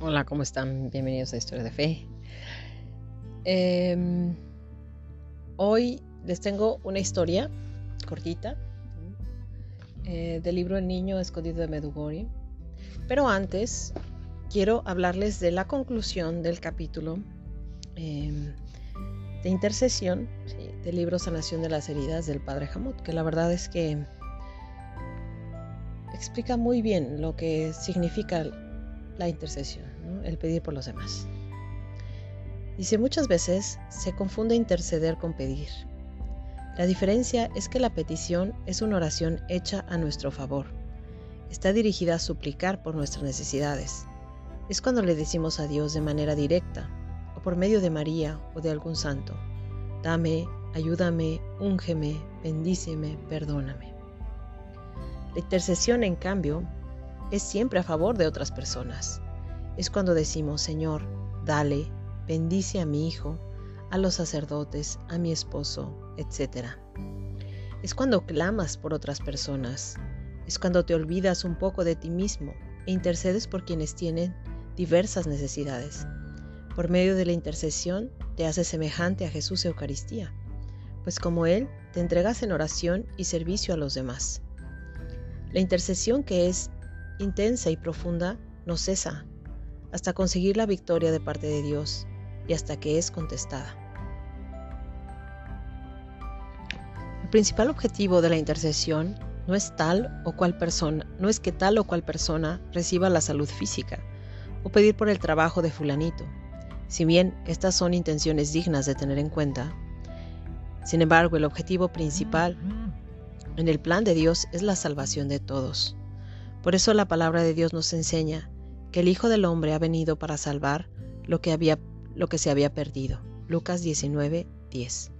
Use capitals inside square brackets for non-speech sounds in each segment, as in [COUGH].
Hola, ¿cómo están? Bienvenidos a Historia de Fe. Em, hoy les tengo una historia cortita eh, del libro El niño escondido de Medugori. Pero antes quiero hablarles de la conclusión del capítulo em, de intercesión del libro Sanación de las Heridas del Padre Hamut, que la verdad es que explica muy bien lo que significa la intercesión, el pedir por los demás. Dice, muchas veces se confunde interceder con pedir. La diferencia es que la petición es una oración hecha a nuestro favor. Está dirigida a suplicar por nuestras necesidades. Es cuando le decimos a Dios de manera directa, o por medio de María o de algún santo, dame, ayúdame, úngeme, bendíceme, perdóname. La intercesión, en cambio, es siempre a favor de otras personas. Es cuando decimos, Señor, dale, bendice a mi hijo, a los sacerdotes, a mi esposo, etc. Es cuando clamas por otras personas. Es cuando te olvidas un poco de ti mismo e intercedes por quienes tienen diversas necesidades. Por medio de la intercesión te haces semejante a Jesús Eucaristía, pues como Él te entregas en oración y servicio a los demás. La intercesión que es intensa y profunda no cesa hasta conseguir la victoria de parte de Dios y hasta que es contestada. El principal objetivo de la intercesión no es tal o cual persona, no es que tal o cual persona reciba la salud física o pedir por el trabajo de fulanito. Si bien estas son intenciones dignas de tener en cuenta, sin embargo, el objetivo principal en el plan de Dios es la salvación de todos. Por eso la palabra de Dios nos enseña que el Hijo del Hombre ha venido para salvar lo que había lo que se había perdido. Lucas 19, 10.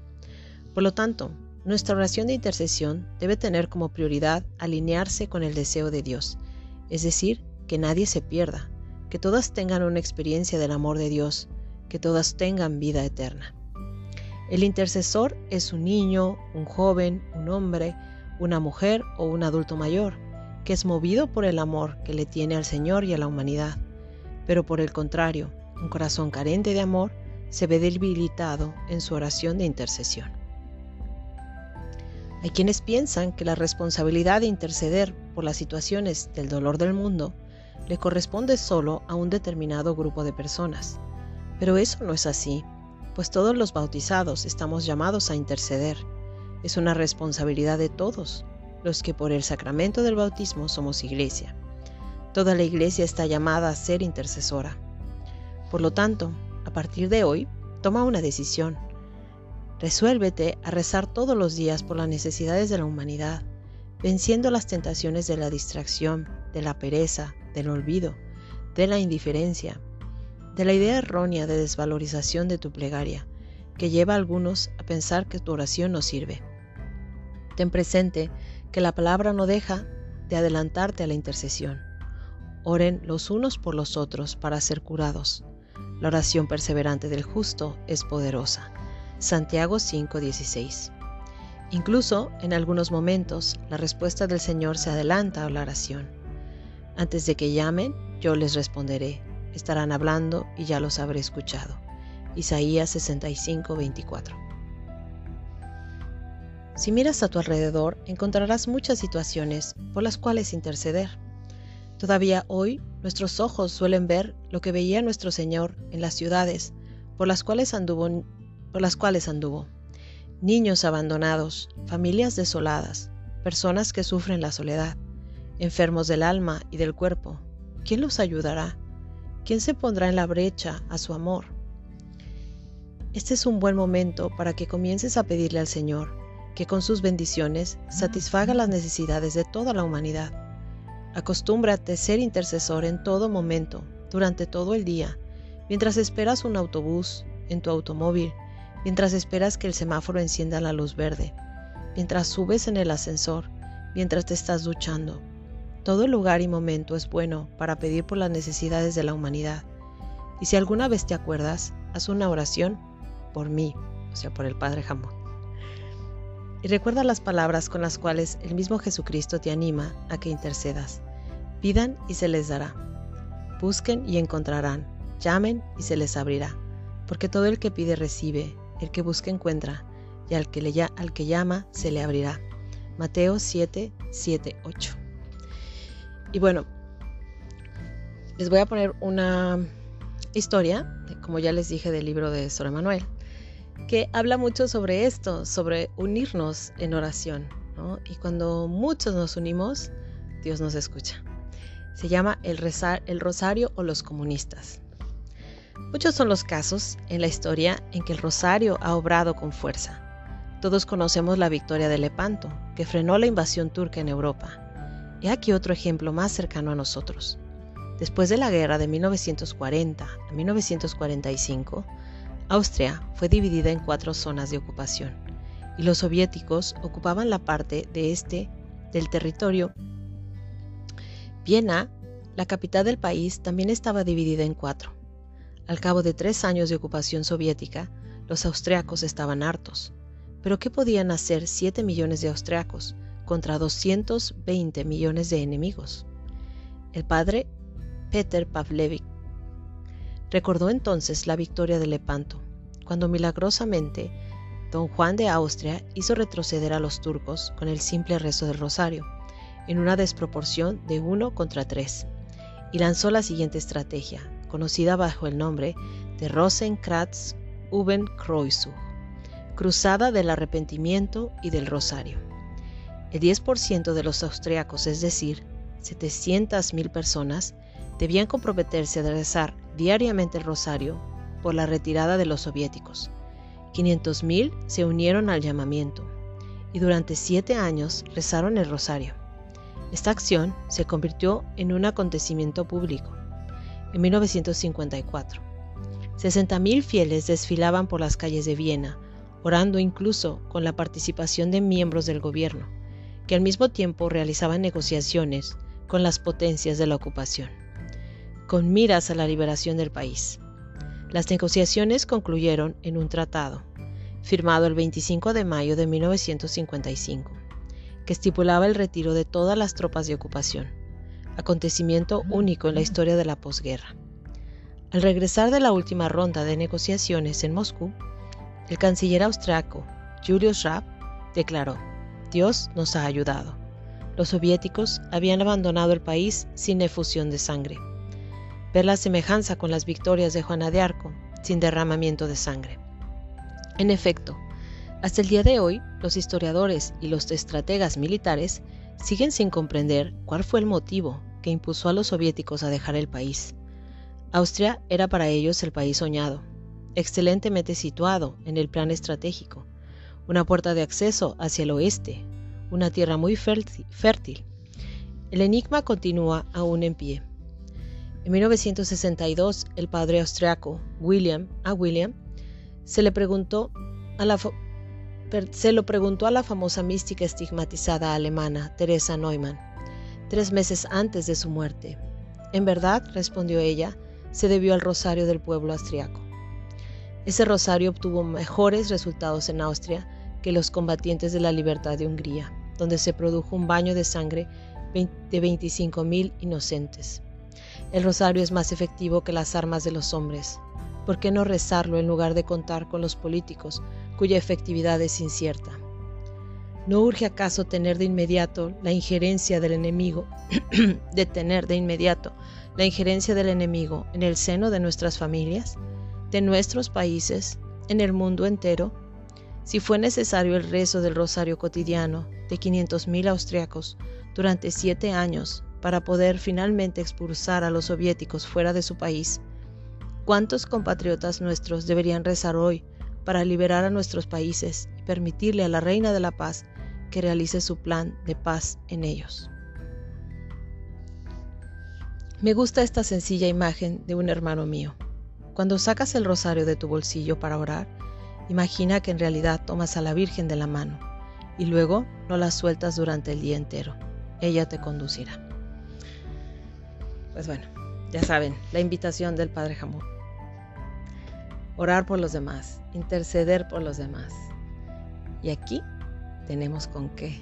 Por lo tanto, nuestra oración de intercesión debe tener como prioridad alinearse con el deseo de Dios, es decir, que nadie se pierda, que todas tengan una experiencia del amor de Dios, que todas tengan vida eterna. El intercesor es un niño, un joven, un hombre, una mujer o un adulto mayor, que es movido por el amor que le tiene al Señor y a la humanidad, pero por el contrario, un corazón carente de amor se ve debilitado en su oración de intercesión. Hay quienes piensan que la responsabilidad de interceder por las situaciones del dolor del mundo le corresponde solo a un determinado grupo de personas. Pero eso no es así, pues todos los bautizados estamos llamados a interceder. Es una responsabilidad de todos, los que por el sacramento del bautismo somos iglesia. Toda la iglesia está llamada a ser intercesora. Por lo tanto, a partir de hoy, toma una decisión. Resuélvete a rezar todos los días por las necesidades de la humanidad, venciendo las tentaciones de la distracción, de la pereza, del olvido, de la indiferencia, de la idea errónea de desvalorización de tu plegaria, que lleva a algunos a pensar que tu oración no sirve. Ten presente que la palabra no deja de adelantarte a la intercesión. Oren los unos por los otros para ser curados. La oración perseverante del justo es poderosa. Santiago 5:16. Incluso en algunos momentos la respuesta del Señor se adelanta a la oración. Antes de que llamen, yo les responderé. Estarán hablando y ya los habré escuchado. Isaías 65:24. Si miras a tu alrededor, encontrarás muchas situaciones por las cuales interceder. Todavía hoy nuestros ojos suelen ver lo que veía nuestro Señor en las ciudades por las cuales anduvo, por las cuales anduvo. Niños abandonados, familias desoladas, personas que sufren la soledad, enfermos del alma y del cuerpo. ¿Quién los ayudará? ¿Quién se pondrá en la brecha a su amor? Este es un buen momento para que comiences a pedirle al Señor que con sus bendiciones satisfaga las necesidades de toda la humanidad Acostúmbrate a ser intercesor en todo momento, durante todo el día, mientras esperas un autobús, en tu automóvil, mientras esperas que el semáforo encienda la luz verde, mientras subes en el ascensor, mientras te estás duchando. Todo lugar y momento es bueno para pedir por las necesidades de la humanidad. Y si alguna vez te acuerdas, haz una oración por mí, o sea, por el Padre Jamón. Y recuerda las palabras con las cuales el mismo Jesucristo te anima a que intercedas. Pidan y se les dará. Busquen y encontrarán. Llamen y se les abrirá. Porque todo el que pide recibe, el que busca encuentra, y al que, le, al que llama se le abrirá. Mateo 7, 7, 8. Y bueno, les voy a poner una historia, como ya les dije, del libro de Sor Manuel, que habla mucho sobre esto, sobre unirnos en oración. Y cuando muchos nos unimos, Dios nos escucha. Se llama el, el rosario o los comunistas. Muchos son los casos en la historia en que el rosario ha obrado con fuerza. Todos conocemos la victoria de Lepanto, que frenó la invasión turca en Europa. He aquí otro ejemplo más cercano a nosotros. Después de la guerra de 1940 a 1945, Austria fue dividida en cuatro zonas de ocupación y los soviéticos ocupaban la parte de este del territorio. Viena, la capital del país, también estaba dividida en cuatro. Al cabo de tres años de ocupación soviética, los austriacos estaban hartos. Pero ¿qué podían hacer 7 millones de austriacos contra 220 millones de enemigos? El padre Peter Pavlevich. Recordó entonces la victoria de Lepanto, cuando milagrosamente don Juan de Austria hizo retroceder a los turcos con el simple rezo del rosario, en una desproporción de uno contra tres, y lanzó la siguiente estrategia, conocida bajo el nombre de Rosenkratz Kreuzzug, cruzada del arrepentimiento y del rosario. El 10% de los austriacos, es decir, 700.000 personas, debían comprometerse a rezar diariamente el rosario por la retirada de los soviéticos. 500.000 se unieron al llamamiento y durante siete años rezaron el rosario. Esta acción se convirtió en un acontecimiento público. En 1954, 60.000 fieles desfilaban por las calles de Viena, orando incluso con la participación de miembros del gobierno, que al mismo tiempo realizaban negociaciones con las potencias de la ocupación con miras a la liberación del país. Las negociaciones concluyeron en un tratado, firmado el 25 de mayo de 1955, que estipulaba el retiro de todas las tropas de ocupación, acontecimiento único en la historia de la posguerra. Al regresar de la última ronda de negociaciones en Moscú, el canciller austriaco Julius Raab declaró, Dios nos ha ayudado. Los soviéticos habían abandonado el país sin efusión de sangre ver la semejanza con las victorias de Juana de Arco, sin derramamiento de sangre. En efecto, hasta el día de hoy, los historiadores y los estrategas militares siguen sin comprender cuál fue el motivo que impulsó a los soviéticos a dejar el país. Austria era para ellos el país soñado, excelentemente situado en el plan estratégico, una puerta de acceso hacia el oeste, una tierra muy fértil. El enigma continúa aún en pie. En 1962, el padre austriaco William a William se le preguntó a la se lo preguntó a la famosa mística estigmatizada alemana Teresa Neumann, tres meses antes de su muerte. En verdad, respondió ella, se debió al rosario del pueblo austriaco. Ese rosario obtuvo mejores resultados en Austria que los combatientes de la libertad de Hungría, donde se produjo un baño de sangre de 25.000 inocentes. El rosario es más efectivo que las armas de los hombres. ¿Por qué no rezarlo en lugar de contar con los políticos, cuya efectividad es incierta? ¿No urge acaso tener de inmediato la injerencia del enemigo, [CLEARS THROAT] detener de inmediato la injerencia del enemigo en el seno de nuestras familias, de nuestros países, en el mundo entero? Si fue necesario el rezo del rosario cotidiano de 500.000 austriacos durante siete años para poder finalmente expulsar a los soviéticos fuera de su país, ¿cuántos compatriotas nuestros deberían rezar hoy para liberar a nuestros países y permitirle a la Reina de la Paz que realice su plan de paz en ellos? Me gusta esta sencilla imagen de un hermano mío. Cuando sacas el rosario de tu bolsillo para orar, imagina que en realidad tomas a la Virgen de la mano y luego no la sueltas durante el día entero. Ella te conducirá pues bueno, ya saben, la invitación del Padre Jamón. Orar por los demás, interceder por los demás. Y aquí tenemos con qué,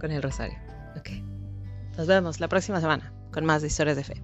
con el rosario. Ok. Nos vemos la próxima semana con más de historias de fe.